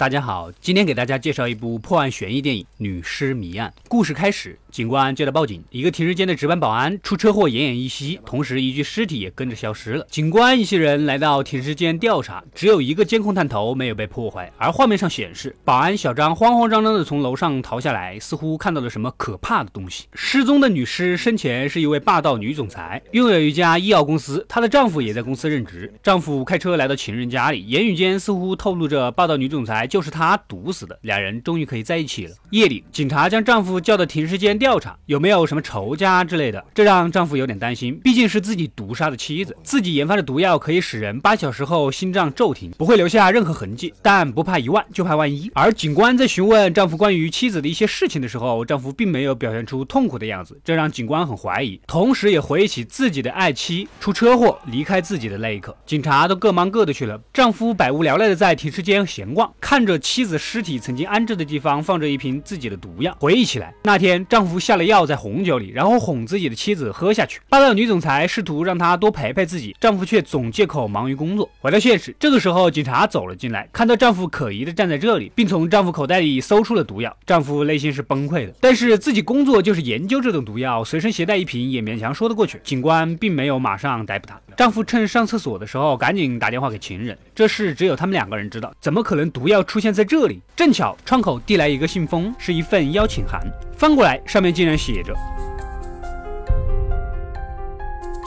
大家好，今天给大家介绍一部破案悬疑电影《女尸谜案》。故事开始，警官接到报警，一个停尸间的值班保安出车祸奄奄一息，同时一具尸体也跟着消失了。警官一行人来到停尸间调查，只有一个监控探头没有被破坏，而画面上显示，保安小张慌慌张张地从楼上逃下来，似乎看到了什么可怕的东西。失踪的女尸生前是一位霸道女总裁，拥有一家医药公司，她的丈夫也在公司任职。丈夫开车来到情人家里，言语间似乎透露着霸道女总裁。就是他毒死的，两人终于可以在一起了。夜里，警察将丈夫叫到停尸间调查，有没有什么仇家之类的，这让丈夫有点担心，毕竟是自己毒杀的妻子，自己研发的毒药可以使人八小时后心脏骤停，不会留下任何痕迹。但不怕一万，就怕万一。而警官在询问丈夫关于妻子的一些事情的时候，丈夫并没有表现出痛苦的样子，这让警官很怀疑，同时也回忆起自己的爱妻出车祸离开自己的那一刻。警察都各忙各的去了，丈夫百无聊赖的在停尸间闲逛，看。看着妻子尸体曾经安置的地方放着一瓶自己的毒药，回忆起来那天丈夫下了药在红酒里，然后哄自己的妻子喝下去。霸道女总裁试图让她多陪陪自己，丈夫却总借口忙于工作。回到现实，这个时候警察走了进来，看到丈夫可疑的站在这里，并从丈夫口袋里搜出了毒药。丈夫内心是崩溃的，但是自己工作就是研究这种毒药，随身携带一瓶也勉强说得过去。警官并没有马上逮捕他。丈夫趁上厕所的时候赶紧打电话给情人，这事只有他们两个人知道，怎么可能毒药？出现在这里，正巧窗口递来一个信封，是一份邀请函。翻过来，上面竟然写着：“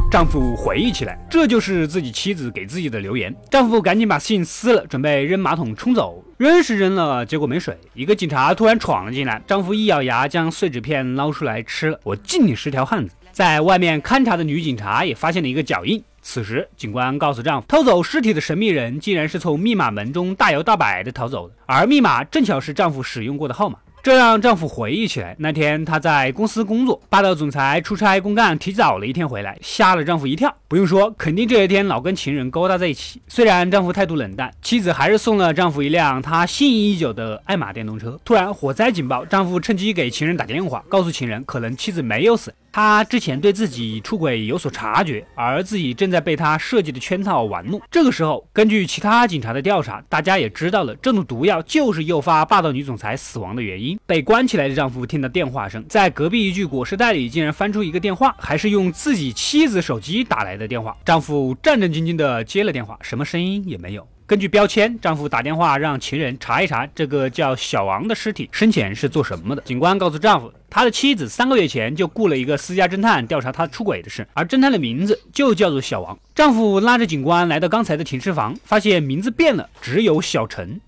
丈夫回忆起来，这就是自己妻子给自己的留言。”丈夫赶紧把信撕了，准备扔马桶冲走。扔是扔了，结果没水。一个警察突然闯了进来，丈夫一咬牙，将碎纸片捞出来吃了。我敬你是条汉子。在外面勘察的女警察也发现了一个脚印。此时，警官告诉丈夫，偷走尸体的神秘人竟然是从密码门中大摇大摆地逃走的，而密码正巧是丈夫使用过的号码。这让丈夫回忆起来，那天他在公司工作，霸道总裁出差公干提早了一天回来，吓了丈夫一跳。不用说，肯定这些天老跟情人勾搭在一起。虽然丈夫态度冷淡，妻子还是送了丈夫一辆他心仪已久的爱玛电动车。突然火灾警报，丈夫趁机给情人打电话，告诉情人可能妻子没有死。他之前对自己出轨有所察觉，而自己正在被他设计的圈套玩弄。这个时候，根据其他警察的调查，大家也知道了这种毒药就是诱发霸道女总裁死亡的原因。被关起来的丈夫听到电话声，在隔壁一具裹尸袋里竟然翻出一个电话，还是用自己妻子手机打来的电话。丈夫战战兢兢地接了电话，什么声音也没有。根据标签，丈夫打电话让情人查一查这个叫小王的尸体生前是做什么的。警官告诉丈夫，他的妻子三个月前就雇了一个私家侦探调查他出轨的事，而侦探的名字就叫做小王。丈夫拉着警官来到刚才的停尸房，发现名字变了，只有小陈、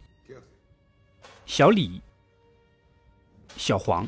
小李、小黄。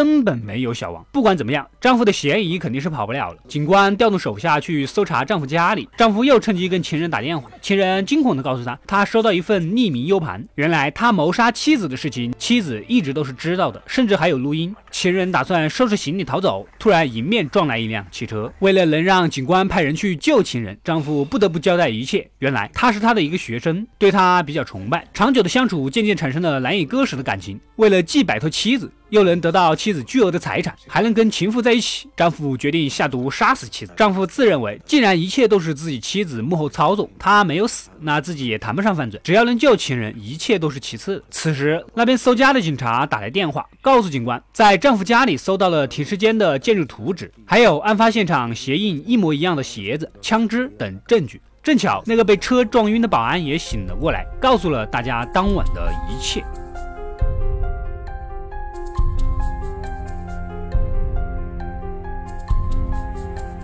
根本没有小王。不管怎么样，丈夫的嫌疑肯定是跑不了了。警官调动手下去搜查丈夫家里，丈夫又趁机跟情人打电话。情人惊恐地告诉他，他收到一份匿名 U 盘，原来他谋杀妻子的事情，妻子一直都是知道的，甚至还有录音。情人打算收拾行李逃走，突然迎面撞来一辆汽车。为了能让警官派人去救情人，丈夫不得不交代一切。原来他是他的一个学生，对他比较崇拜，长久的相处渐渐产生了难以割舍的感情。为了既摆脱妻子。又能得到妻子巨额的财产，还能跟情妇在一起，丈夫决定下毒杀死妻子。丈夫自认为，既然一切都是自己妻子幕后操纵，他没有死，那自己也谈不上犯罪。只要能救情人，一切都是其次。此时，那边搜家的警察打来电话，告诉警官，在丈夫家里搜到了停尸间的建筑图纸，还有案发现场鞋印一模一样的鞋子、枪支等证据。正巧那个被车撞晕的保安也醒了过来，告诉了大家当晚的一切。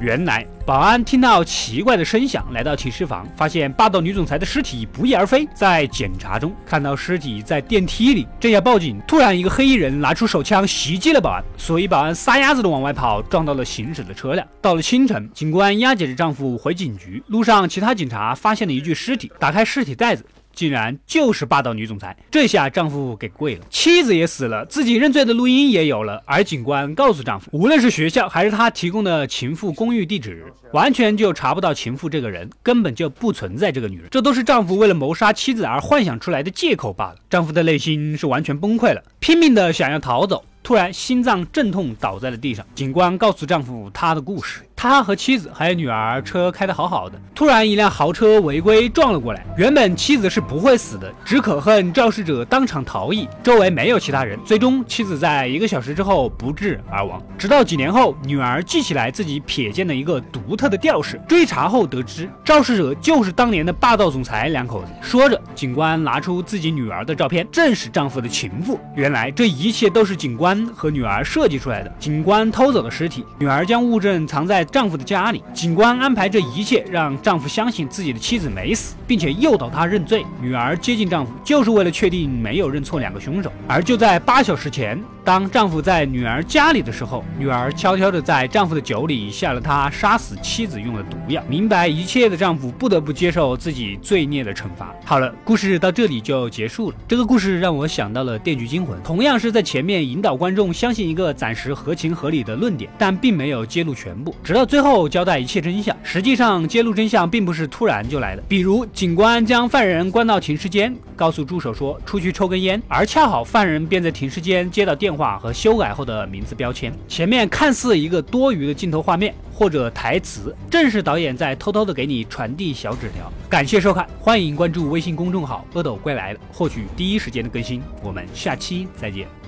原来保安听到奇怪的声响，来到停尸房，发现霸道女总裁的尸体不翼而飞。在检查中，看到尸体在电梯里，正要报警，突然一个黑衣人拿出手枪袭击了保安，所以保安撒丫子的往外跑，撞到了行驶的车辆。到了清晨，警官押解着丈夫回警局，路上其他警察发现了一具尸体，打开尸体袋子。竟然就是霸道女总裁，这下丈夫给跪了，妻子也死了，自己认罪的录音也有了。而警官告诉丈夫，无论是学校还是他提供的情妇公寓地址，完全就查不到情妇这个人，根本就不存在这个女人，这都是丈夫为了谋杀妻子而幻想出来的借口罢了。丈夫的内心是完全崩溃了，拼命的想要逃走，突然心脏阵痛倒在了地上。警官告诉丈夫他的故事。他和妻子还有女儿车开得好好的，突然一辆豪车违规撞了过来。原本妻子是不会死的，只可恨肇事者当场逃逸，周围没有其他人。最终，妻子在一个小时之后不治而亡。直到几年后，女儿记起来自己瞥见了一个独特的吊饰，追查后得知肇事者就是当年的霸道总裁两口子。说着，警官拿出自己女儿的照片，正是丈夫的情妇。原来这一切都是警官和女儿设计出来的。警官偷走了尸体，女儿将物证藏在丈夫的家里。警官安排这一切，让丈夫相信自己的妻子没死，并且诱导他认罪。女儿接近丈夫，就是为了确定没有认错两个凶手。而就在八小时前。当丈夫在女儿家里的时候，女儿悄悄地在丈夫的酒里下了他杀死妻子用的毒药。明白一切的丈夫不得不接受自己罪孽的惩罚。好了，故事到这里就结束了。这个故事让我想到了《电锯惊魂》，同样是在前面引导观众相信一个暂时合情合理的论点，但并没有揭露全部，直到最后交代一切真相。实际上，揭露真相并不是突然就来的。比如，警官将犯人关到停尸间，告诉助手说出去抽根烟，而恰好犯人便在停尸间接到电。话和修改后的名字标签，前面看似一个多余的镜头画面或者台词，正是导演在偷偷的给你传递小纸条。感谢收看，欢迎关注微信公众号“阿斗归来”，获取第一时间的更新。我们下期再见。